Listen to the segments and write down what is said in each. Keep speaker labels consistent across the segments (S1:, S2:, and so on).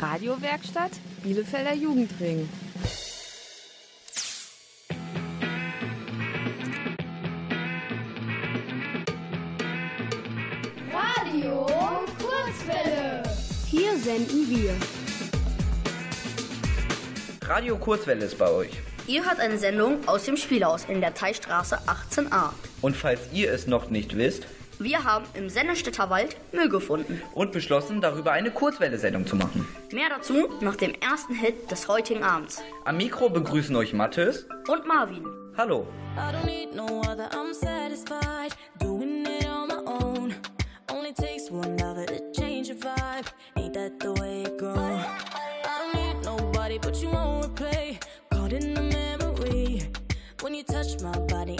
S1: Radiowerkstatt Bielefelder Jugendring.
S2: Radio Kurzwelle.
S1: Hier senden wir.
S3: Radio Kurzwelle ist bei euch.
S4: Ihr hört eine Sendung aus dem Spielhaus in der Teichstraße 18a.
S3: Und falls ihr es noch nicht wisst,
S4: wir haben im Sennestetter Wald Müll gefunden.
S3: Und beschlossen, darüber eine Kurzwelle-Sendung zu machen.
S4: Mehr dazu nach dem ersten Hit des heutigen Abends.
S3: Am Mikro begrüßen euch Mathis
S4: und Marvin.
S3: Hallo.
S5: I don't need no other, I'm satisfied. Doing it on my own. Only takes one dollar to change a vibe. Ain't that the way it goes? I don't need nobody, but you won't replay. Caught in the memory. When you touch my body,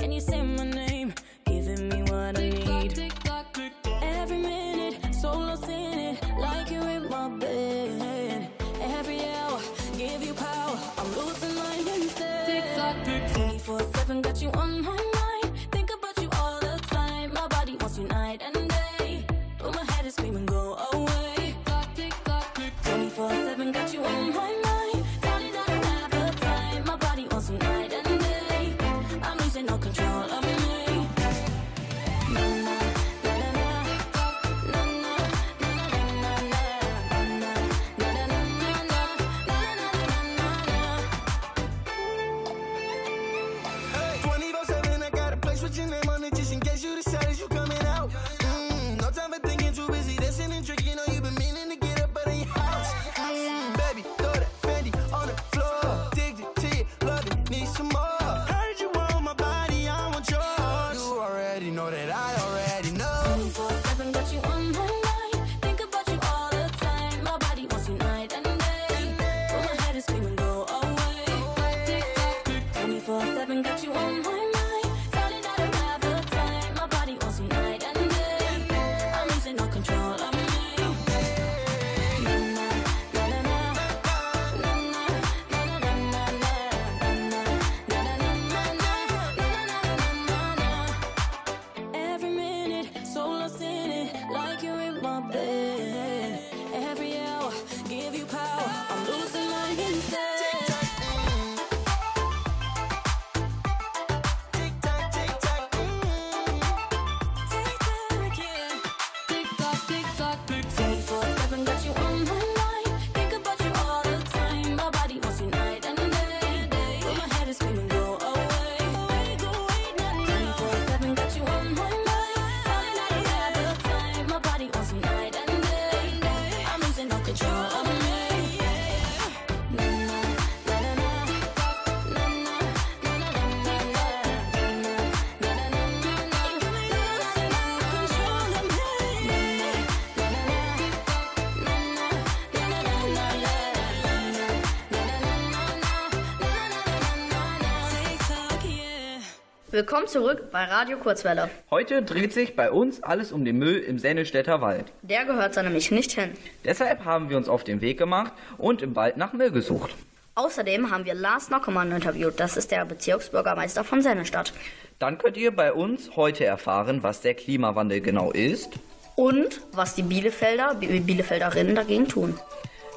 S4: Willkommen zurück bei Radio Kurzwelle.
S3: Heute dreht sich bei uns alles um den Müll im Sennelstädter Wald.
S4: Der gehört da nämlich nicht hin.
S3: Deshalb haben wir uns auf den Weg gemacht und im Wald nach Müll gesucht.
S4: Außerdem haben wir Lars Nockermann interviewt. Das ist der Bezirksbürgermeister von Sennestadt.
S3: Dann könnt ihr bei uns heute erfahren, was der Klimawandel genau ist.
S4: Und was die Bielefelder, Bielefelderinnen dagegen tun.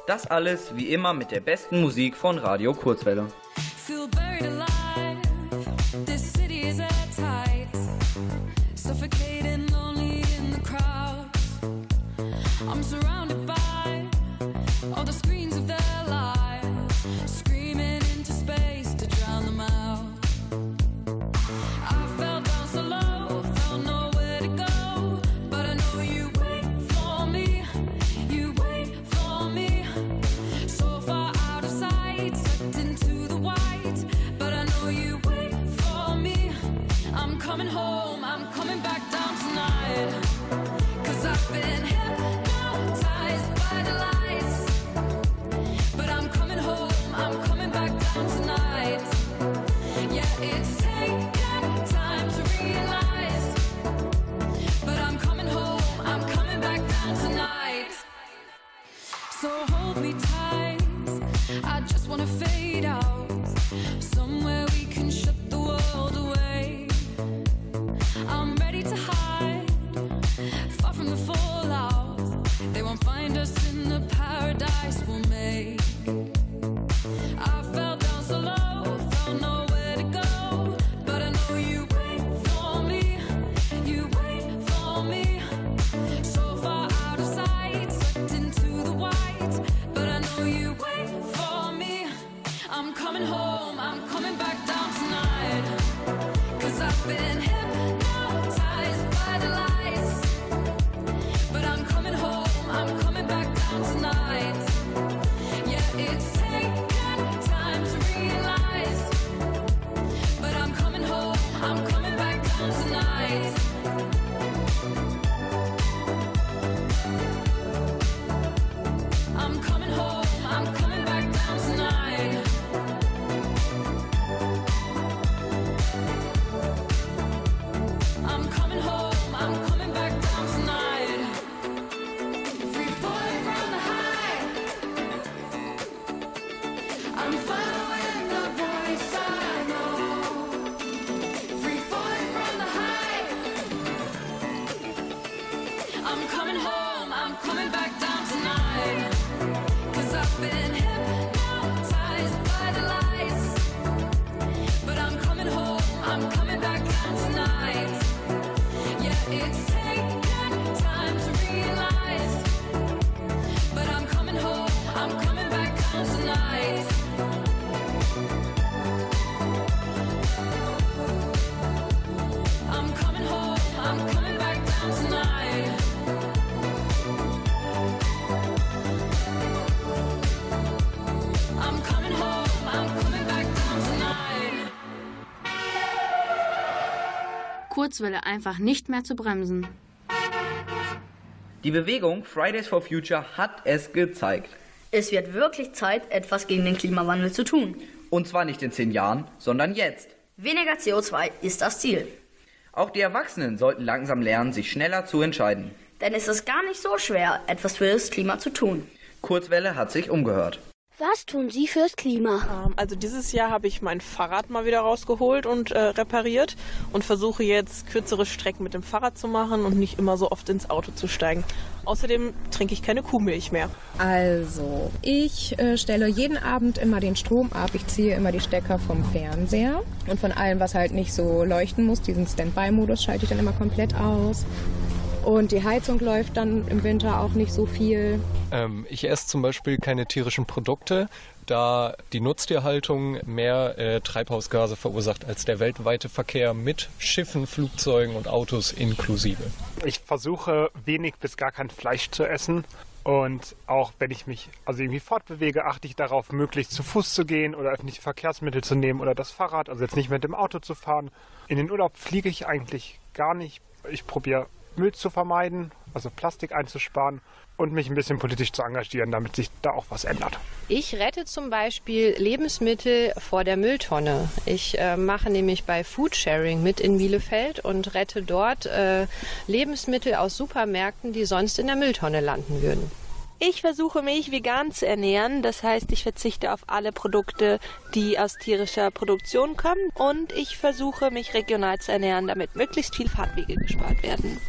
S3: Das alles wie immer mit der besten Musik von Radio Kurzwelle.
S5: Feel buried alive. This I'm surrounded by all the screens of the So hold me tight. I just wanna fade out.
S6: Kurzwelle einfach nicht mehr zu bremsen.
S3: Die Bewegung Fridays for Future hat es gezeigt.
S4: Es wird wirklich Zeit, etwas gegen den Klimawandel zu tun.
S3: Und zwar nicht in zehn Jahren, sondern jetzt.
S4: Weniger CO2 ist das Ziel.
S3: Auch die Erwachsenen sollten langsam lernen, sich schneller zu entscheiden.
S4: Denn es ist gar nicht so schwer, etwas für das Klima zu tun.
S3: Kurzwelle hat sich umgehört.
S7: Was tun Sie fürs Klima?
S8: Ähm, Also dieses Jahr habe ich mein Fahrrad mal wieder rausgeholt und äh, repariert und versuche jetzt kürzere Strecken mit dem Fahrrad zu machen und nicht immer so oft ins Auto zu steigen. Außerdem trinke ich keine Kuhmilch mehr.
S9: Also, ich äh, stelle jeden Abend immer den Strom ab. Ich ziehe immer die Stecker vom Fernseher und von allem, was halt nicht so leuchten muss, diesen Standby-Modus schalte ich dann immer komplett aus. Und die Heizung läuft dann im Winter auch nicht so viel.
S10: Ähm, ich esse zum Beispiel keine tierischen Produkte, da die Nutztierhaltung mehr äh, Treibhausgase verursacht als der weltweite Verkehr mit Schiffen, Flugzeugen und Autos inklusive.
S11: Ich versuche wenig bis gar kein Fleisch zu essen. Und auch wenn ich mich also irgendwie fortbewege, achte ich darauf, möglichst zu Fuß zu gehen oder öffentliche Verkehrsmittel zu nehmen oder das Fahrrad, also jetzt nicht mit dem Auto zu fahren. In den Urlaub fliege ich eigentlich gar nicht. Ich probiere Müll zu vermeiden, also Plastik einzusparen und mich ein bisschen politisch zu engagieren, damit sich da auch was ändert.
S12: Ich rette zum Beispiel Lebensmittel vor der Mülltonne. Ich äh, mache nämlich bei Foodsharing mit in Bielefeld und rette dort äh, Lebensmittel aus Supermärkten, die sonst in der Mülltonne landen würden.
S5: Ich versuche mich vegan zu ernähren, das heißt, ich verzichte auf alle Produkte, die aus tierischer Produktion kommen und ich versuche mich regional zu ernähren, damit möglichst viel Fahrtwege gespart werden.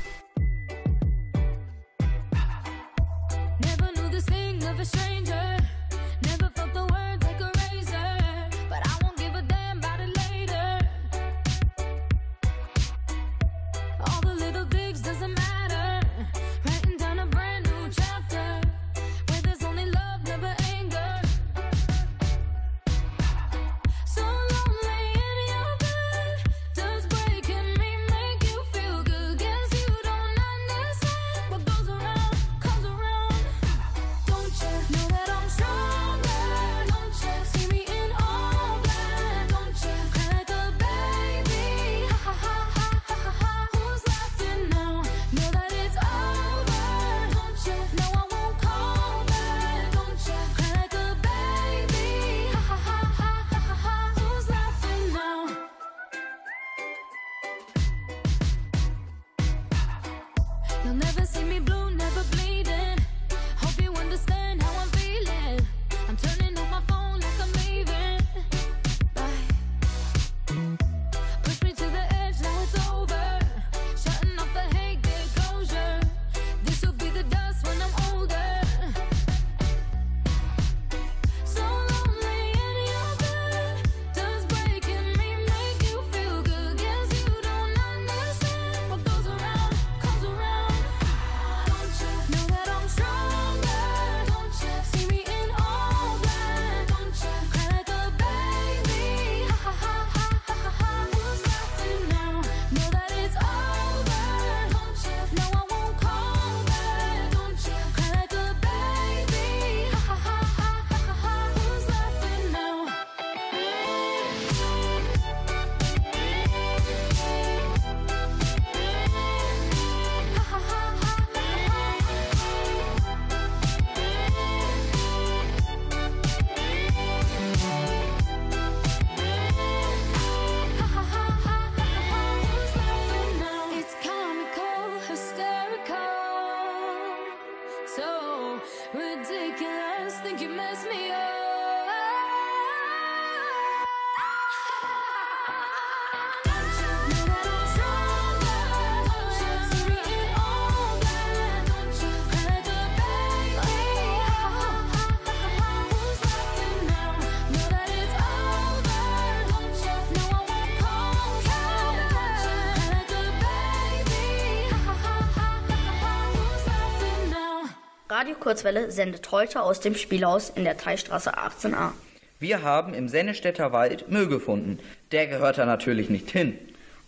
S4: Radio Kurzwelle sendet heute aus dem Spielhaus in der Teilstraße 18a.
S3: Wir haben im Sennestädter Wald Müll gefunden. Der gehört da natürlich nicht hin.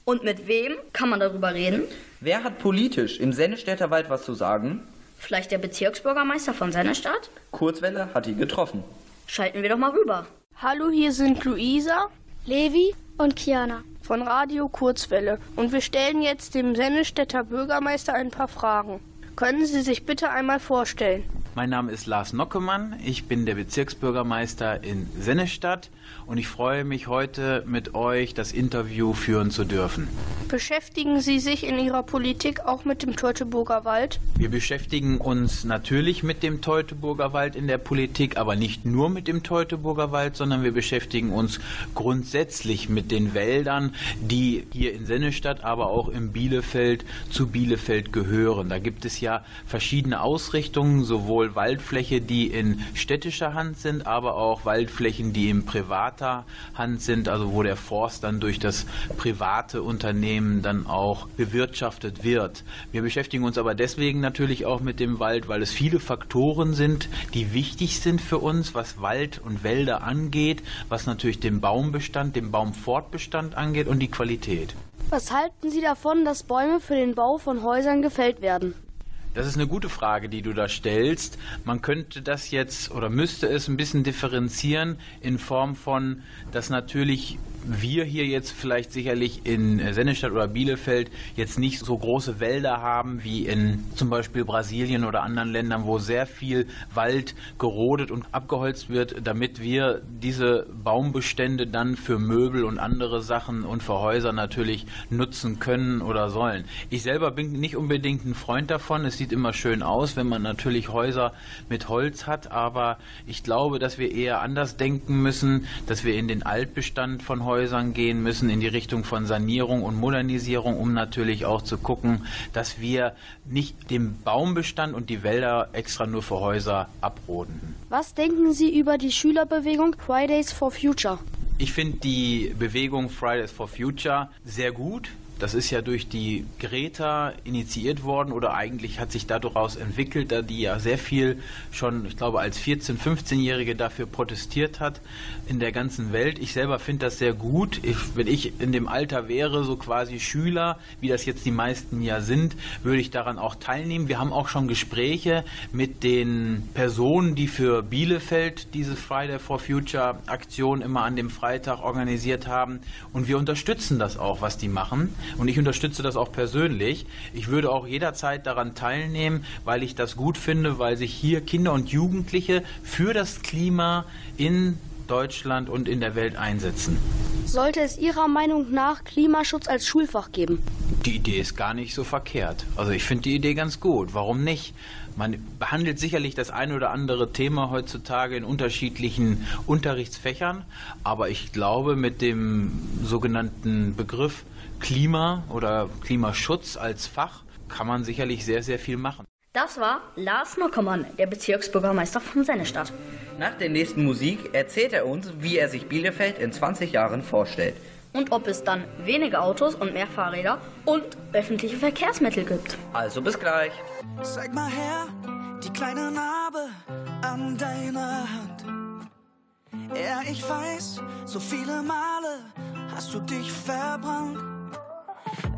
S4: Und mit wem kann man darüber reden?
S3: Wer hat politisch im Sennestädter Wald was zu sagen?
S4: Vielleicht der Bezirksbürgermeister von Sennestadt?
S3: Kurzwelle hat ihn getroffen.
S4: Schalten wir doch mal rüber.
S7: Hallo, hier sind Luisa,
S13: Levi und Kiana.
S7: von Radio Kurzwelle und wir stellen jetzt dem Sennestädter Bürgermeister ein paar Fragen. Können Sie sich bitte einmal vorstellen?
S14: Mein Name ist Lars Nockemann, ich bin der Bezirksbürgermeister in Sennestadt und ich freue mich heute mit euch das Interview führen zu dürfen.
S7: Beschäftigen Sie sich in Ihrer Politik auch mit dem Teutoburger Wald?
S14: Wir beschäftigen uns natürlich mit dem Teutoburger Wald in der Politik, aber nicht nur mit dem Teutoburger Wald, sondern wir beschäftigen uns grundsätzlich mit den Wäldern, die hier in Sennestadt, aber auch in Bielefeld zu Bielefeld gehören. Da gibt es ja verschiedene Ausrichtungen, sowohl Waldfläche, die in städtischer Hand sind, aber auch Waldflächen, die in privater Hand sind, also wo der Forst dann durch das private Unternehmen dann auch bewirtschaftet wird. Wir beschäftigen uns aber deswegen natürlich auch mit dem Wald, weil es viele Faktoren sind, die wichtig sind für uns, was Wald und Wälder angeht, was natürlich den Baumbestand, den Baumfortbestand angeht und die Qualität.
S13: Was halten Sie davon, dass Bäume für den Bau von Häusern gefällt werden?
S14: Das ist eine gute Frage, die du da stellst. Man könnte das jetzt oder müsste es ein bisschen differenzieren in Form von, dass natürlich wir hier jetzt vielleicht sicherlich in Sennestadt oder Bielefeld jetzt nicht so große Wälder haben wie in zum Beispiel Brasilien oder anderen Ländern, wo sehr viel Wald gerodet und abgeholzt wird, damit wir diese Baumbestände dann für Möbel und andere Sachen und für Häuser natürlich nutzen können oder sollen. Ich selber bin nicht unbedingt ein Freund davon. Es sieht immer schön aus, wenn man natürlich Häuser mit Holz hat, aber ich glaube, dass wir eher anders denken müssen, dass wir in den Altbestand von Häusern gehen müssen, in die Richtung von Sanierung und Modernisierung, um natürlich auch zu gucken, dass wir nicht den Baumbestand und die Wälder extra nur für Häuser abroden.
S13: Was denken Sie über die Schülerbewegung Fridays for Future?
S14: Ich finde die Bewegung Fridays for Future sehr gut. Das ist ja durch die Greta initiiert worden oder eigentlich hat sich daraus entwickelt, da die ja sehr viel schon, ich glaube, als 14-, 15-Jährige dafür protestiert hat in der ganzen Welt. Ich selber finde das sehr gut. Ich, wenn ich in dem Alter wäre, so quasi Schüler, wie das jetzt die meisten ja sind, würde ich daran auch teilnehmen. Wir haben auch schon Gespräche mit den Personen, die für Bielefeld diese Friday for Future Aktion immer an dem Freitag organisiert haben. Und wir unterstützen das auch, was die machen. Und ich unterstütze das auch persönlich. Ich würde auch jederzeit daran teilnehmen, weil ich das gut finde, weil sich hier Kinder und Jugendliche für das Klima in Deutschland und in der Welt einsetzen.
S13: Sollte es Ihrer Meinung nach Klimaschutz als Schulfach geben?
S14: Die Idee ist gar nicht so verkehrt. Also ich finde die Idee ganz gut. Warum nicht? Man behandelt sicherlich das ein oder andere Thema heutzutage in unterschiedlichen Unterrichtsfächern, aber ich glaube, mit dem sogenannten Begriff Klima oder Klimaschutz als Fach kann man sicherlich sehr, sehr viel machen.
S4: Das war Lars Nockermann, der Bezirksbürgermeister von Sennestadt.
S3: Nach der nächsten Musik erzählt er uns, wie er sich Bielefeld in 20 Jahren vorstellt.
S4: Und ob es dann weniger Autos und mehr Fahrräder und öffentliche Verkehrsmittel gibt.
S3: Also bis gleich.
S15: Zeig mal her, die kleine Narbe an deiner Hand. Ja, ich weiß, so viele Male hast du dich verbrannt.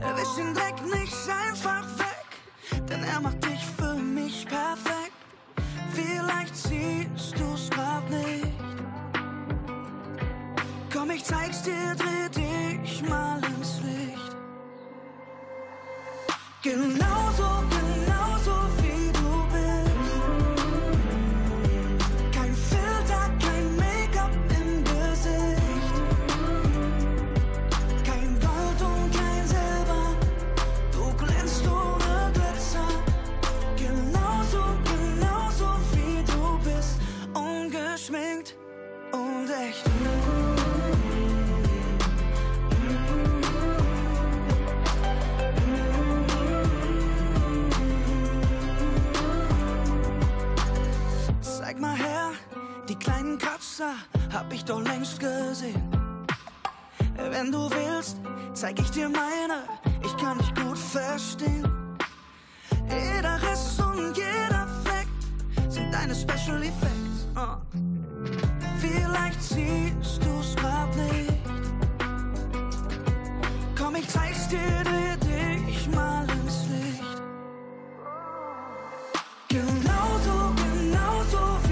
S15: Wisch den Dreck nicht einfach weg, denn er macht dich für mich perfekt. Vielleicht siehst du's grad nicht. Komm, ich zeig's dir, dreh dich mal ins Licht. Genauso, schlecht. Zeig mal her, die kleinen Kratzer hab ich doch längst gesehen. Wenn du willst, zeig ich dir meine, ich kann dich gut verstehen. Jeder Riss und jeder Fleck sind deine Special Effects. Oh. Vielleicht siehst du's grad nicht. Komm, ich zeig's dir, dreh dich mal ins Licht. Genauso, genauso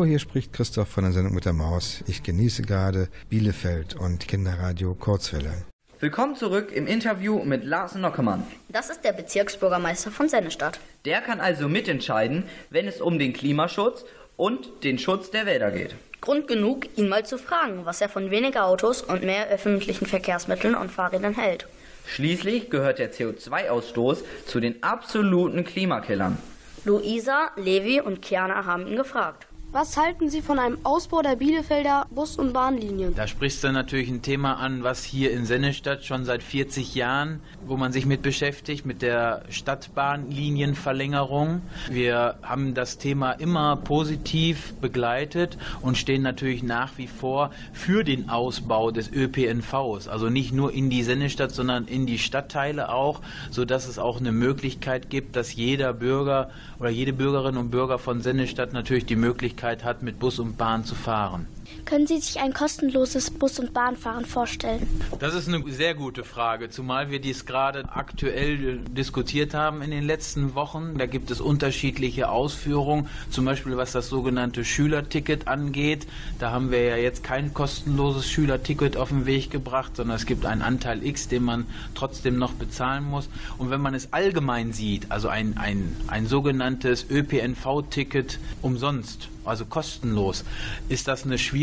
S16: Hallo, hier spricht Christoph von der Sendung mit der Maus. Ich genieße gerade Bielefeld und Kinderradio Kurzwelle.
S3: Willkommen zurück im Interview mit Lars Nockemann.
S4: Das ist der Bezirksbürgermeister von Sennestadt.
S3: Der kann also mitentscheiden, wenn es um den Klimaschutz und den Schutz der Wälder geht.
S4: Grund genug, ihn mal zu fragen, was er von weniger Autos und mehr öffentlichen Verkehrsmitteln und Fahrrädern hält.
S3: Schließlich gehört der CO2-Ausstoß zu den absoluten Klimakillern.
S4: Luisa, Levi und Kiana haben ihn gefragt.
S13: Was halten Sie von einem Ausbau der Bielefelder Bus- und Bahnlinien?
S14: Da sprichst du natürlich ein Thema an, was hier in Sennestadt schon seit 40 Jahren, wo man sich mit beschäftigt, mit der Stadtbahnlinienverlängerung. Wir haben das Thema immer positiv begleitet und stehen natürlich nach wie vor für den Ausbau des ÖPNVs. Also nicht nur in die Sennestadt, sondern in die Stadtteile auch, sodass es auch eine Möglichkeit gibt, dass jeder Bürger oder jede Bürgerin und Bürger von Sennestadt natürlich die Möglichkeit hat, mit Bus und Bahn zu fahren.
S17: Können Sie sich ein kostenloses Bus- und Bahnfahren vorstellen?
S14: Das ist eine sehr gute Frage, zumal wir dies gerade aktuell diskutiert haben in den letzten Wochen. Da gibt es unterschiedliche Ausführungen, zum Beispiel was das sogenannte Schülerticket angeht. Da haben wir ja jetzt kein kostenloses Schülerticket auf den Weg gebracht, sondern es gibt einen Anteil X, den man trotzdem noch bezahlen muss. Und wenn man es allgemein sieht, also ein, ein, ein sogenanntes ÖPNV-Ticket umsonst, also kostenlos, ist das eine schwierige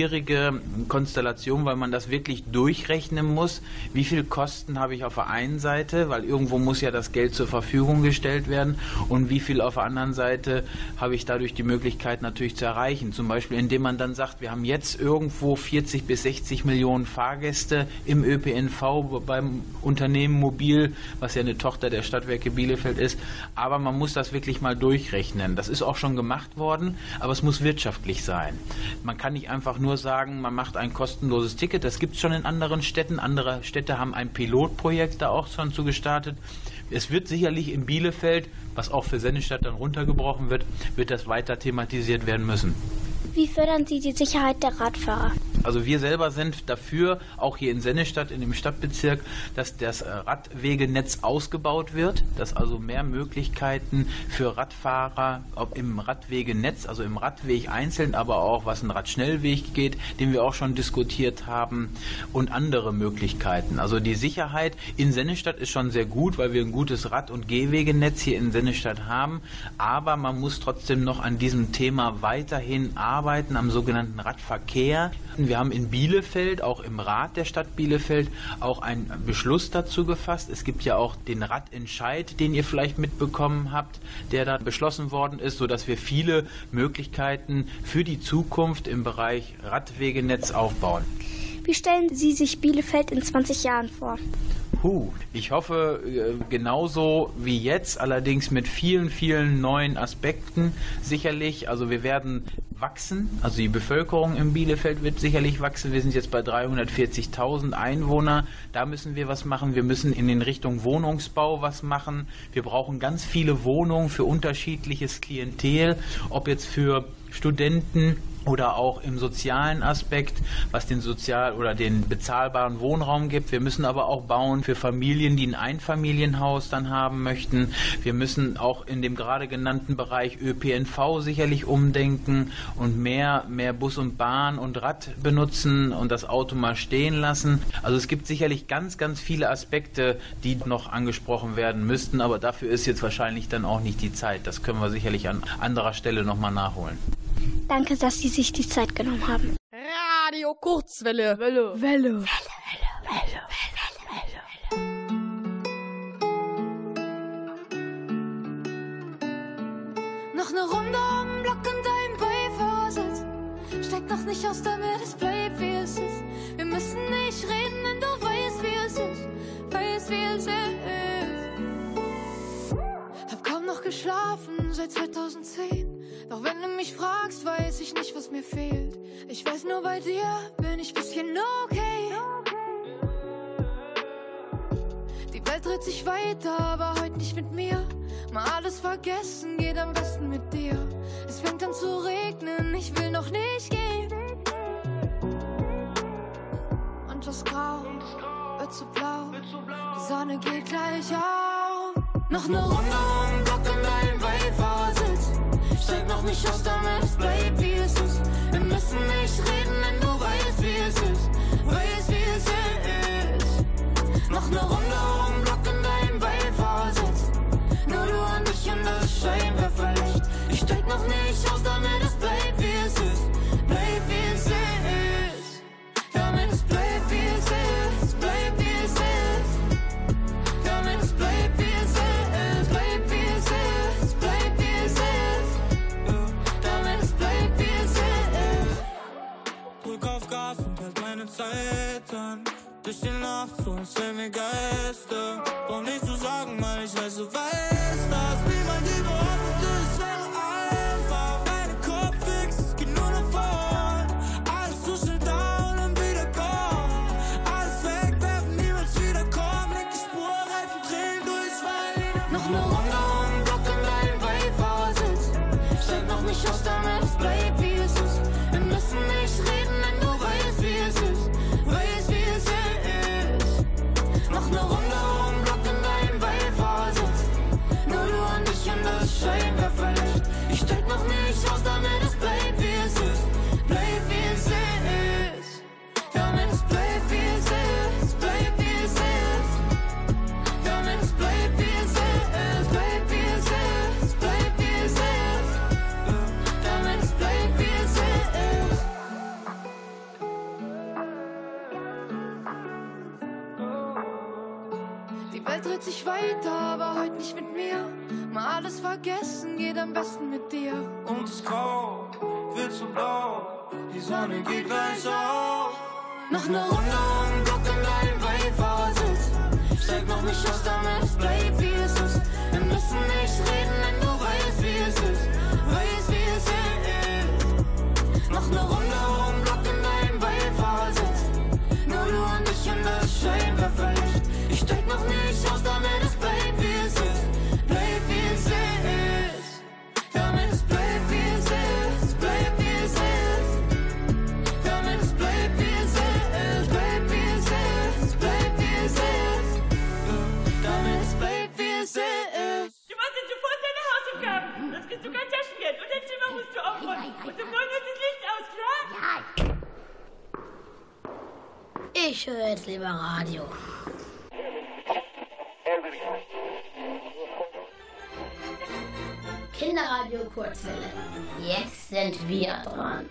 S14: Konstellation, weil man das wirklich durchrechnen muss. Wie viel Kosten habe ich auf der einen Seite, weil irgendwo muss ja das Geld zur Verfügung gestellt werden und wie viel auf der anderen Seite habe ich dadurch die Möglichkeit natürlich zu erreichen. Zum Beispiel, indem man dann sagt, wir haben jetzt irgendwo 40 bis 60 Millionen Fahrgäste im ÖPNV beim Unternehmen Mobil, was ja eine Tochter der Stadtwerke Bielefeld ist. Aber man muss das wirklich mal durchrechnen. Das ist auch schon gemacht worden, aber es muss wirtschaftlich sein. Man kann nicht einfach nur sagen, man macht ein kostenloses Ticket. Das gibt es schon in anderen Städten. Andere Städte haben ein Pilotprojekt da auch schon zu gestartet. Es wird sicherlich in Bielefeld, was auch für Sennestadt dann runtergebrochen wird, wird das weiter thematisiert werden müssen.
S17: Wie fördern Sie die Sicherheit der Radfahrer?
S14: Also wir selber sind dafür, auch hier in Sennestadt, in dem Stadtbezirk, dass das Radwegenetz ausgebaut wird, dass also mehr Möglichkeiten für Radfahrer im Radwegenetz, also im Radweg einzeln, aber auch was ein Radschnellweg geht, den wir auch schon diskutiert haben, und andere Möglichkeiten. Also die Sicherheit in Sennestadt ist schon sehr gut, weil wir ein gutes Rad- und Gehwegenetz hier in Sennestadt haben, aber man muss trotzdem noch an diesem Thema weiterhin arbeiten, am sogenannten Radverkehr. Wir haben in Bielefeld, auch im Rat der Stadt Bielefeld, auch einen Beschluss dazu gefasst. Es gibt ja auch den Radentscheid, den ihr vielleicht mitbekommen habt, der da beschlossen worden ist, sodass wir viele Möglichkeiten für die Zukunft im Bereich Radwegenetz aufbauen.
S17: Wie stellen Sie sich Bielefeld in 20 Jahren vor?
S14: Puh, ich hoffe äh, genauso wie jetzt, allerdings mit vielen, vielen neuen Aspekten sicherlich. Also wir werden wachsen. Also die Bevölkerung in Bielefeld wird sicherlich wachsen. Wir sind jetzt bei 340.000 Einwohner. Da müssen wir was machen. Wir müssen in den Richtung Wohnungsbau was machen. Wir brauchen ganz viele Wohnungen für unterschiedliches Klientel, ob jetzt für Studenten oder auch im sozialen Aspekt, was den sozial oder den bezahlbaren Wohnraum gibt. Wir müssen aber auch bauen für Familien, die ein Einfamilienhaus dann haben möchten. Wir müssen auch in dem gerade genannten Bereich ÖPNV sicherlich umdenken und mehr, mehr Bus und Bahn und Rad benutzen und das Auto mal stehen lassen. Also es gibt sicherlich ganz, ganz viele Aspekte, die noch angesprochen werden müssten, aber dafür ist jetzt wahrscheinlich dann auch nicht die Zeit. Das können wir sicherlich an anderer Stelle nochmal nachholen.
S17: Danke, dass Sie sich die Zeit genommen haben.
S7: Radio Kurzwelle. Welle. Welle. Welle. Welle.
S18: Noch eine Runde am Block in deinem Beifahrsitz. Steig noch nicht aus, damit es bleibt, wie es ist. Wir müssen nicht reden, denn du weißt, wie es ist. Weißt, wie es ist. Hab kaum noch geschlafen seit 2010. Doch wenn du mich fragst, weiß ich nicht, was mir fehlt. Ich weiß nur, bei dir bin ich bisschen okay. Die Welt dreht sich weiter, aber heute nicht mit mir. Mal alles vergessen, geht am besten mit dir. Es fängt an zu regnen, ich will noch nicht gehen. Und das Grau wird zu blau, die Sonne geht gleich auf. Noch eine Runde nicht aus, damit es bleibt, wie es ist. Wir müssen nicht reden, denn du weißt, wie es ist. Weißt, wie es ist. Noch eine Runde um Block in deinem Beifahrersitz. Nur du und ich und das Scheinwerferlicht. Ich steig noch nicht aus, damit es bleibt, wie es ist.
S19: Meine Zeit an. Durch die Nacht, so als wären wir Geister. Brauch nicht zu sagen, weil ich weiß, du weißt das
S18: Scheinwerferlicht. Ich steig noch nicht aus, damit vergessen, geht am besten mit dir.
S19: Und das Grau wird so blau. Die Sonne geht gleich auf.
S18: Noch eine Runde um Block in deinem Beifahrersitz. Steig noch nicht aus, damit es bleibt, wie es ist. Wir müssen nicht reden, denn du weißt, wie es ist. Weißt, wie es ist. Noch eine Runde
S20: Und 9 Uhr ist das Licht aus, klar?
S5: Ich höre jetzt lieber Radio. Kinderradio Kurzwelle. Jetzt sind wir dran.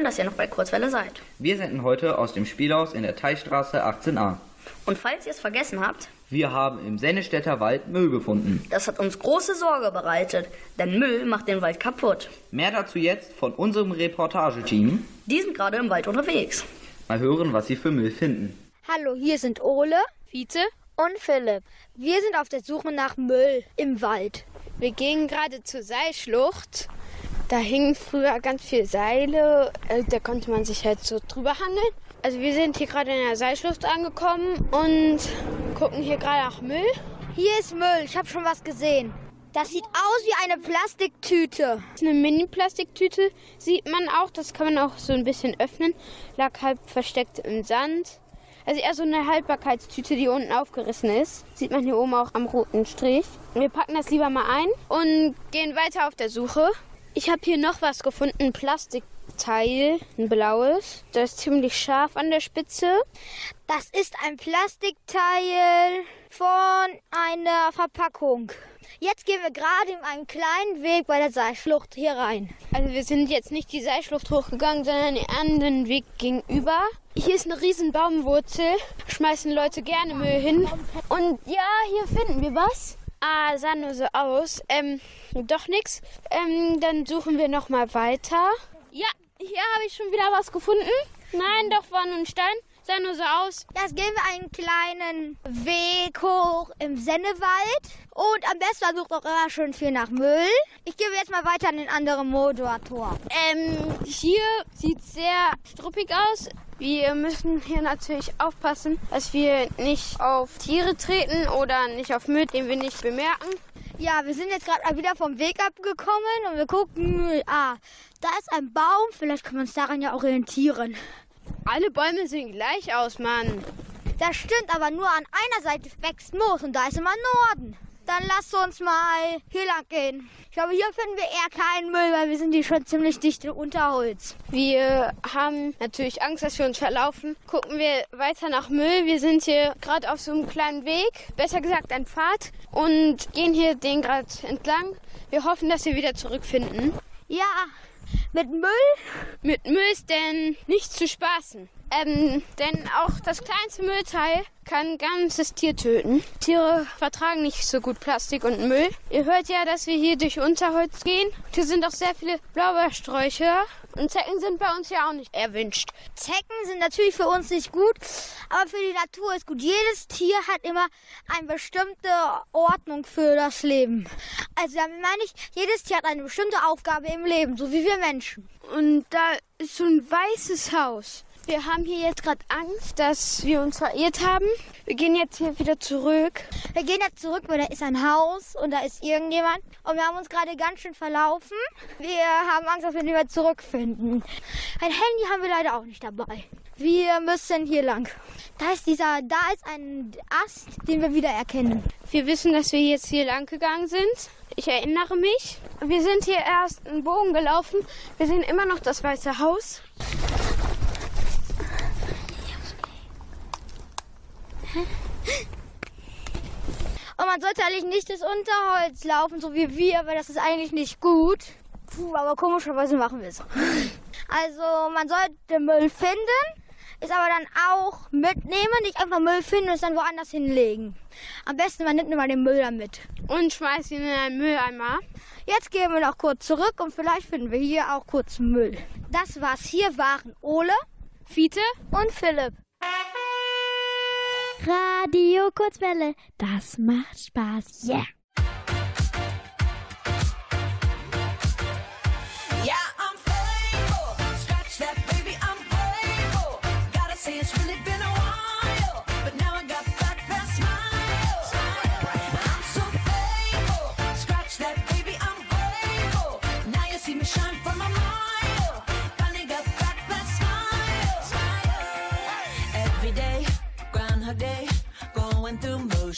S4: Schön, dass ihr noch bei Kurzwelle seid.
S3: Wir senden heute aus dem Spielhaus in der Teichstraße 18a.
S4: Und falls ihr es vergessen habt,
S3: Wir haben im Sennestädter Wald Müll gefunden.
S4: das hat uns große Sorge bereitet, denn Müll macht den Wald kaputt.
S3: Mehr dazu jetzt von unserem Reportageteam.
S4: Die sind gerade im Wald unterwegs.
S3: Mal hören, was sie für Müll finden.
S21: Hallo, hier sind Ole, Fiete und Philipp. Wir sind auf der Suche nach Müll im Wald.
S22: Wir gehen gerade zur Seilschlucht. Da hingen früher ganz viele Seile. äh, Da konnte man sich halt so drüber hangeln. Also wir sind hier gerade in der Seilschlucht angekommen und gucken hier gerade nach Müll.
S21: Hier ist Müll. Ich habe schon was gesehen. Das sieht aus wie eine Plastiktüte.
S22: Das ist eine Mini-Plastiktüte, sieht man auch. Das kann man auch so ein bisschen öffnen. Lag halb versteckt im Sand. Also eher so eine Haltbarkeitstüte, die unten aufgerissen ist. Sieht man hier oben auch am roten Strich. Wir packen das lieber mal ein und gehen weiter auf der Suche. Ich habe hier noch was gefunden, ein Plastikteil, ein blaues. Das ist ziemlich scharf an der Spitze.
S21: Das ist ein Plastikteil von einer Verpackung. Jetzt gehen wir gerade in einen kleinen Weg bei der Seilschlucht hier rein.
S22: Also wir sind jetzt nicht die Seilschlucht hochgegangen, sondern den anderen Weg gegenüber. Hier ist eine riesen Baumwurzel, schmeißen Leute gerne Müll hin. Und ja, hier finden wir was. Ah, sah nur so aus. Ähm, doch nix. Ähm, dann suchen wir noch mal weiter. Ja, hier habe ich schon wieder was gefunden. Nein, doch war nur ein Stein. Sah nur so aus.
S21: Jetzt gehen wir einen kleinen Weg hoch im Sennewald. Und am besten versucht auch immer schön viel nach Müll. Ich gebe jetzt mal weiter an den anderen Motortor.
S22: Ähm, hier sieht sehr struppig aus. Wir müssen hier natürlich aufpassen, dass wir nicht auf Tiere treten oder nicht auf Müll, den wir nicht bemerken.
S21: Ja, wir sind jetzt gerade mal wieder vom Weg abgekommen und wir gucken. Ah, da ist ein Baum. Vielleicht können wir uns daran ja orientieren.
S22: Alle Bäume sehen gleich aus, Mann.
S21: Das stimmt, aber nur an einer Seite wächst Moos und da ist immer Norden. Dann lasst uns mal hier lang gehen. Ich glaube, hier finden wir eher keinen Müll, weil wir sind hier schon ziemlich dicht im Unterholz.
S22: Wir haben natürlich Angst, dass wir uns verlaufen. Gucken wir weiter nach Müll. Wir sind hier gerade auf so einem kleinen Weg, besser gesagt ein Pfad, und gehen hier den gerade entlang. Wir hoffen, dass wir wieder zurückfinden.
S21: Ja, mit Müll?
S22: Mit Müll ist denn nicht zu spaßen. Ähm, denn auch das kleinste Müllteil kann ein ganzes Tier töten. Tiere vertragen nicht so gut Plastik und Müll. Ihr hört ja, dass wir hier durch Unterholz gehen. Hier sind auch sehr viele Blaubeersträucher. Und Zecken sind bei uns ja auch nicht erwünscht.
S21: Zecken sind natürlich für uns nicht gut, aber für die Natur ist gut. Jedes Tier hat immer eine bestimmte Ordnung für das Leben. Also damit meine ich, jedes Tier hat eine bestimmte Aufgabe im Leben, so wie wir Menschen.
S22: Und da ist so ein weißes Haus. Wir haben hier jetzt gerade Angst, dass wir uns verirrt haben. Wir gehen jetzt hier wieder zurück.
S21: Wir gehen jetzt zurück, weil da ist ein Haus und da ist irgendjemand. Und wir haben uns gerade ganz schön verlaufen. Wir haben Angst, dass wir nicht mehr zurückfinden. Ein Handy haben wir leider auch nicht dabei. Wir müssen hier lang. Da ist dieser, da ist ein Ast, den wir wieder erkennen.
S22: Wir wissen, dass wir jetzt hier lang gegangen sind. Ich erinnere mich. Wir sind hier erst einen Bogen gelaufen. Wir sehen immer noch das weiße Haus.
S21: Und man sollte eigentlich nicht das Unterholz laufen, so wie wir, weil das ist eigentlich nicht gut. Puh, aber komischerweise machen wir es. Also man sollte Müll finden, ist aber dann auch mitnehmen, nicht einfach Müll finden und es dann woanders hinlegen. Am besten man nimmt immer den Müll dann mit.
S22: Und schmeißt ihn in einen Mülleimer.
S21: Jetzt gehen wir noch kurz zurück und vielleicht finden wir hier auch kurz Müll. Das war's. Hier waren Ole,
S22: Fiete
S21: und Philipp.
S23: Radio Kurzwelle, das macht Spaß. Yeah.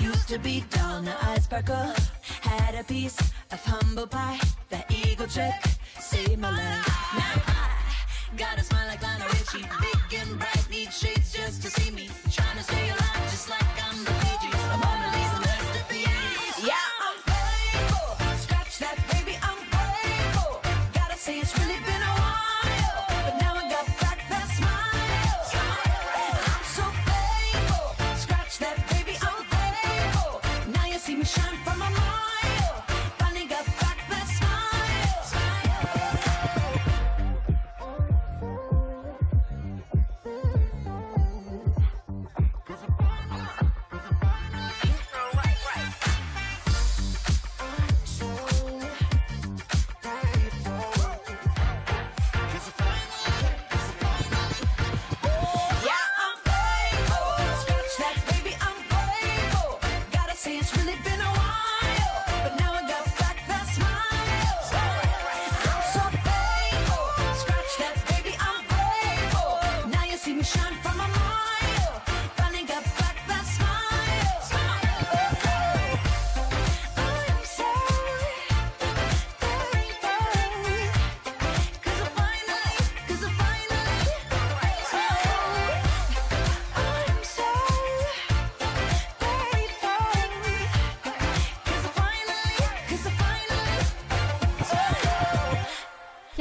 S24: Used to be dull, now I sparkle. Had a piece of humble pie. That eagle trick saved my life. Now I got a smile like Lionel Richie. Big and bright, need shades just to see me.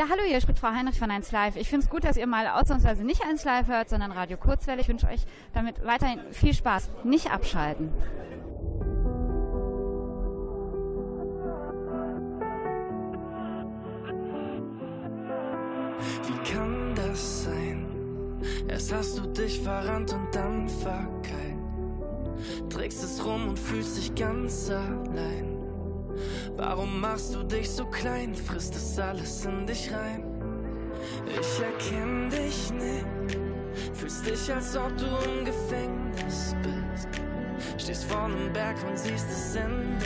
S25: Ja, hallo, hier spricht Frau Heinrich von 1 Live. Ich finde es gut, dass ihr mal ausnahmsweise nicht 1 Live hört, sondern Radio Kurzwelle. Ich wünsche euch damit weiterhin viel Spaß. Nicht abschalten.
S26: Wie kann das sein? Erst hast du dich verrannt und dann verkeilt. Trägst es rum und fühlst dich ganz allein. Warum machst du dich so klein? Frisst es alles in dich rein? Ich erkenn dich nicht. Fühlst dich, als ob du im Gefängnis bist. Stehst vor einem Berg und siehst das Ende.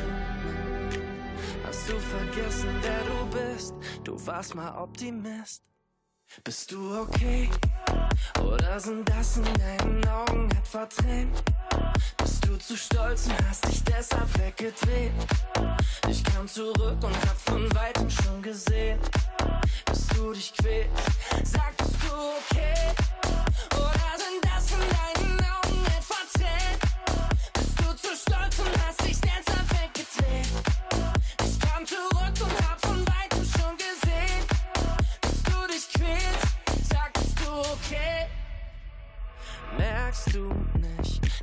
S26: hast du vergessen, wer du bist? Du warst mal Optimist. Bist du okay? Oder sind das in deinen Augen etwa Tränen? Bist du zu stolz und hast dich deshalb weggedreht? Ich kam zurück und hab von weitem schon gesehen, dass du dich quälst. Sag, bist du okay?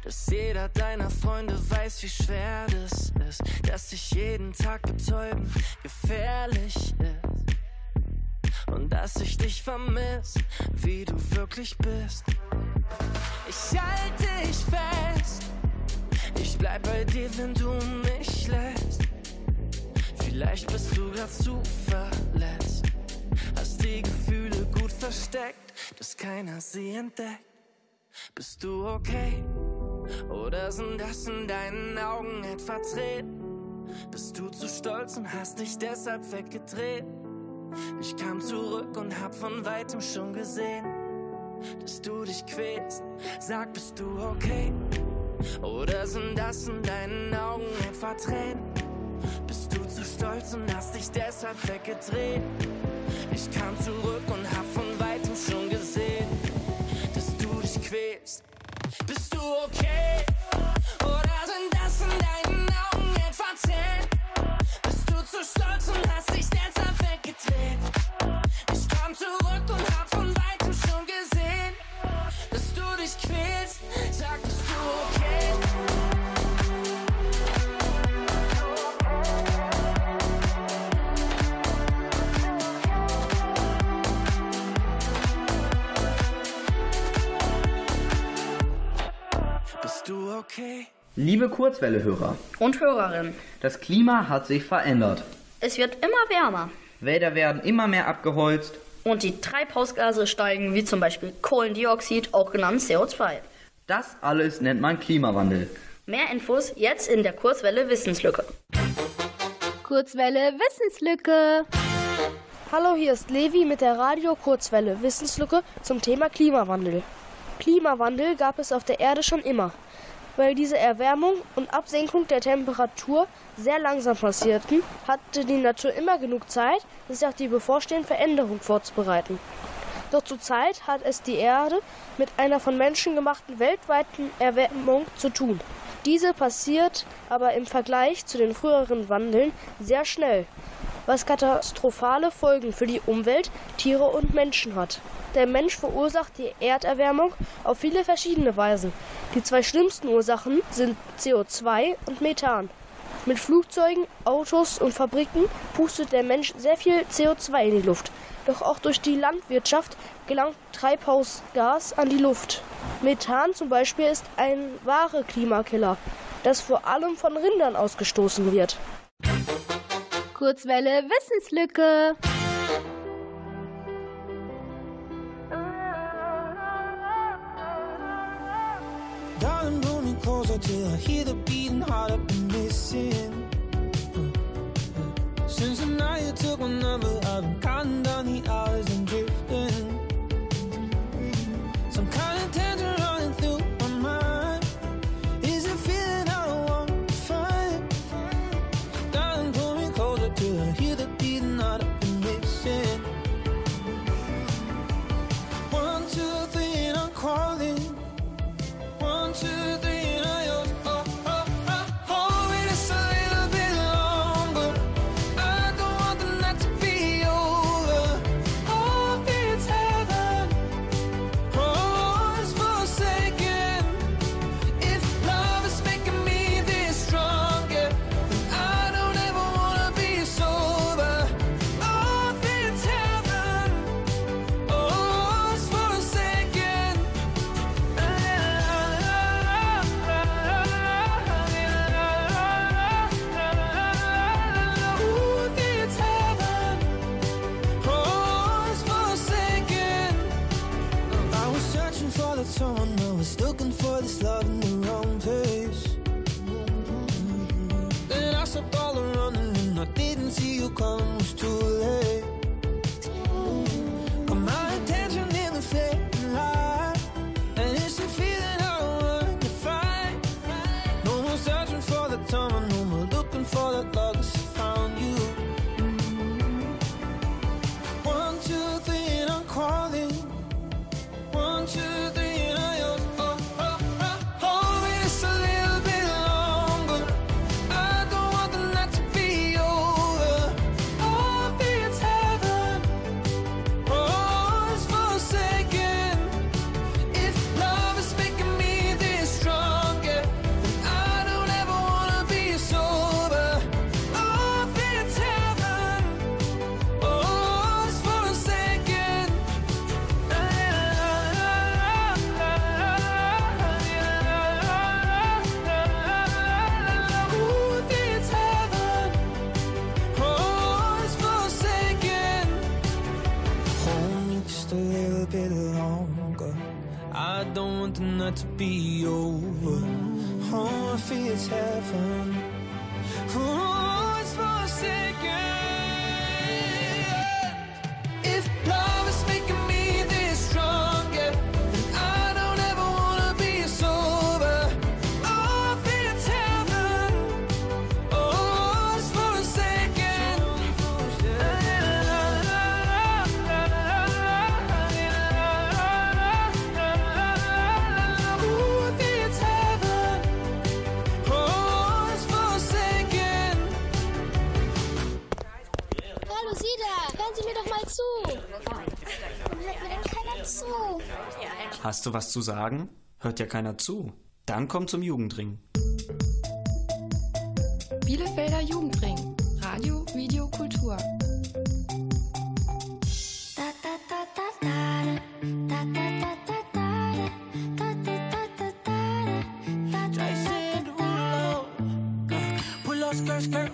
S26: Dass jeder deiner Freunde weiß, wie schwer das ist, dass dich jeden Tag betäuben gefährlich ist und dass ich dich vermiss, wie du wirklich bist. Ich halte dich fest, ich bleib bei dir, wenn du mich lässt. Vielleicht bist du grad zu verletzt, hast die Gefühle gut versteckt, dass keiner sie entdeckt. Bist du okay? Oder sind das in deinen Augen etwa Tränen? Bist du zu stolz und hast dich deshalb weggedreht? Ich kam zurück und hab von weitem schon gesehen, dass du dich quälst. Sag, bist du okay? Oder sind das in deinen Augen etwa Tränen? Bist du zu stolz und hast dich deshalb weggedreht? Ich kam zurück und okay? Oder sind das in deinen Augen etwa Tränen?
S3: Liebe Kurzwelle-Hörer,
S4: Und Hörerinnen,
S3: das Klima hat sich verändert.
S4: es wird immer wärmer.
S3: Wälder werden immer mehr abgeholzt.
S4: Und die Treibhausgase steigen, wie zum Beispiel Kohlendioxid, auch genannt CO2.
S3: Das alles nennt man Klimawandel.
S4: Mehr Infos jetzt in der Kurzwelle Wissenslücke.
S27: Kurzwelle Wissenslücke.
S13: Hallo, hier ist Levi mit der Radio Kurzwelle Wissenslücke zum Thema Klimawandel. Klimawandel gab es auf der Erde schon immer. Weil diese Erwärmung und Absenkung der Temperatur sehr langsam passierten, hatte die Natur immer genug Zeit, sich auf die bevorstehende Veränderung vorzubereiten. Doch zurzeit hat es die Erde mit einer von Menschen gemachten weltweiten Erwärmung zu tun. Diese passiert aber im Vergleich zu den früheren Wandeln sehr schnell, was katastrophale Folgen für die Umwelt, Tiere und Menschen hat. Der Mensch verursacht die Erderwärmung auf viele verschiedene Weisen. Die zwei schlimmsten Ursachen sind CO2 und Methan. Mit Flugzeugen, Autos und Fabriken pustet der Mensch sehr viel CO2 in die Luft. Doch auch durch die Landwirtschaft gelangt Treibhausgas an die Luft. Methan zum Beispiel ist ein wahrer Klimakiller, das vor allem von Rindern ausgestoßen wird.
S27: Kurzwelle Wissenslücke.
S15: Darling, pull me closer till I hear the beating heart I've been missing. Since the night you took my number, I've been counting down the hours and drifting.
S28: Hast du was zu sagen? Hört ja keiner zu. Dann komm zum Jugendring.
S27: Bielefelder Jugendring. Radio, Video, Kultur.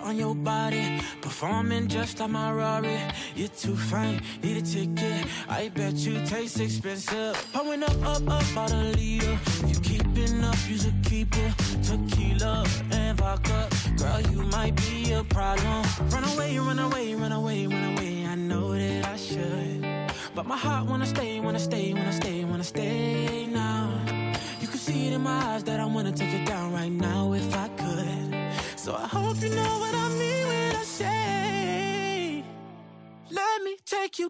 S24: On your body. Performing just like my Rari. You're too fine, need a ticket. I bet you taste expensive. Pouring up, up, up, about a liter. If you keeping up, you should keep it. Tequila and vodka. Girl, you might be a problem. Run away, run away, run away, run away. I know that I should. But my heart wanna stay, wanna stay, wanna stay, wanna stay now. You can see it in my eyes that I wanna take it down right now if I could. So I hope you know what I mean when I say, Let me take you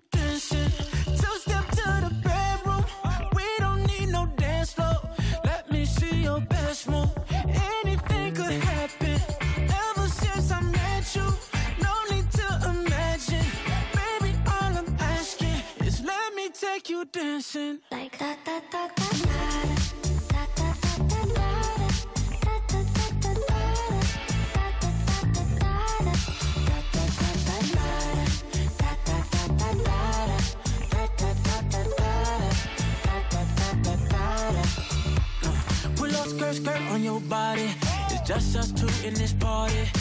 S24: take you dancing. Like that, that, that, that, Pull up skirt, skirt on your body. It's just us two in this party.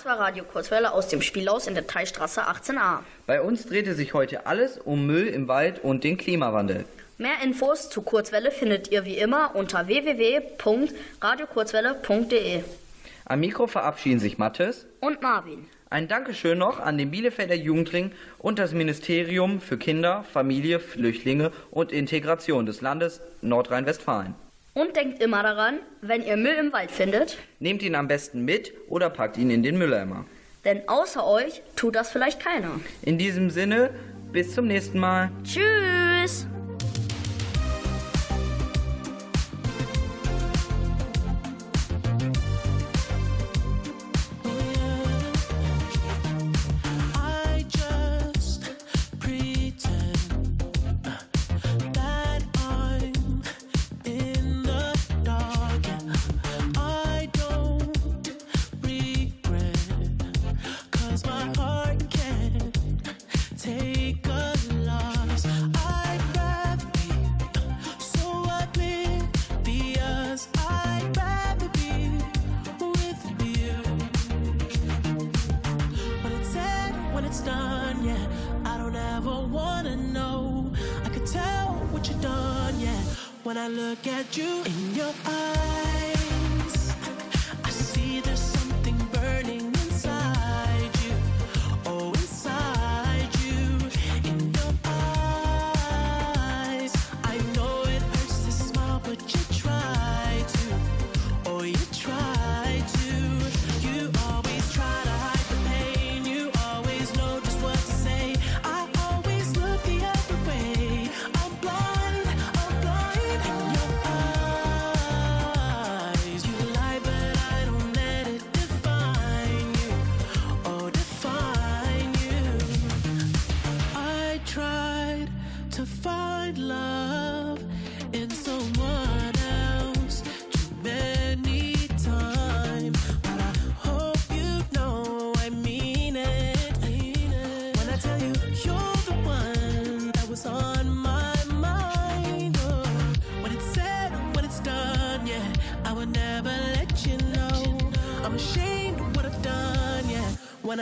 S4: Das war Radio Kurzwelle aus dem Spielhaus in der Teilstraße 18a.
S3: Bei uns drehte sich heute alles um Müll im Wald und den Klimawandel.
S4: Mehr Infos zu Kurzwelle findet ihr wie immer unter www.radiokurzwelle.de.
S3: Am Mikro verabschieden sich Mathis.
S4: Und Marvin.
S3: Ein Dankeschön noch an den Bielefelder Jugendring und das Ministerium für Kinder, Familie, Flüchtlinge und Integration des Landes Nordrhein-Westfalen.
S4: Und denkt immer daran, wenn ihr Müll im Wald findet,
S3: Nehmt ihn am besten mit oder packt ihn in den Mülleimer.
S4: denn außer euch tut das vielleicht keiner.
S3: In diesem Sinne, bis zum nächsten Mal.
S4: Tschüss!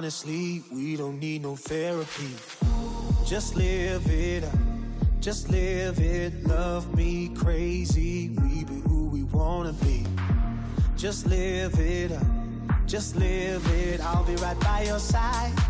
S29: honestly, we don't need no therapy. Just live it up. Just live it. Love me crazy. We be who we wanna be. Just live it up. Just live it. I'll be right by your side.